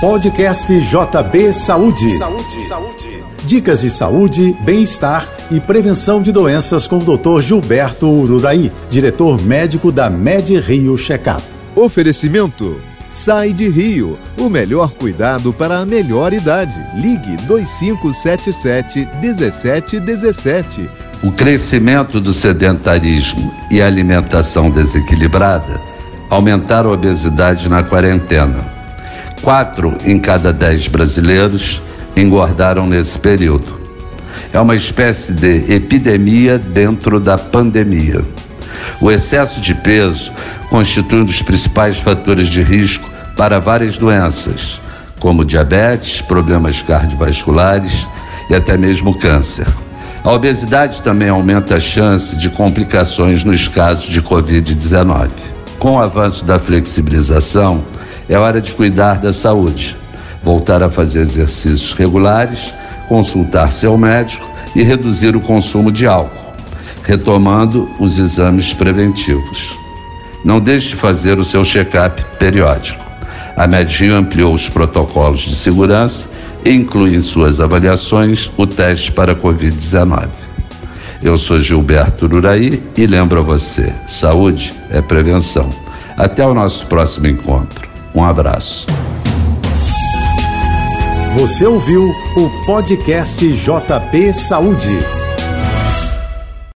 Podcast JB Saúde. Saúde. Saúde. Dicas de saúde, bem-estar e prevenção de doenças com o Dr. Gilberto Ururaí, diretor médico da Med Rio Checkup. Oferecimento Sai de Rio, o melhor cuidado para a melhor idade. Ligue 2577 1717. O crescimento do sedentarismo e a alimentação desequilibrada aumentaram a obesidade na quarentena. Quatro em cada dez brasileiros engordaram nesse período. É uma espécie de epidemia dentro da pandemia. O excesso de peso constitui um dos principais fatores de risco para várias doenças, como diabetes, problemas cardiovasculares e até mesmo câncer. A obesidade também aumenta a chance de complicações nos casos de Covid-19. Com o avanço da flexibilização, é hora de cuidar da saúde, voltar a fazer exercícios regulares, consultar seu médico e reduzir o consumo de álcool, retomando os exames preventivos. Não deixe de fazer o seu check-up periódico. A Medinho ampliou os protocolos de segurança e inclui em suas avaliações o teste para Covid-19. Eu sou Gilberto Uraí e lembro a você: saúde é prevenção. Até o nosso próximo encontro. Um abraço. Você ouviu o podcast JP Saúde.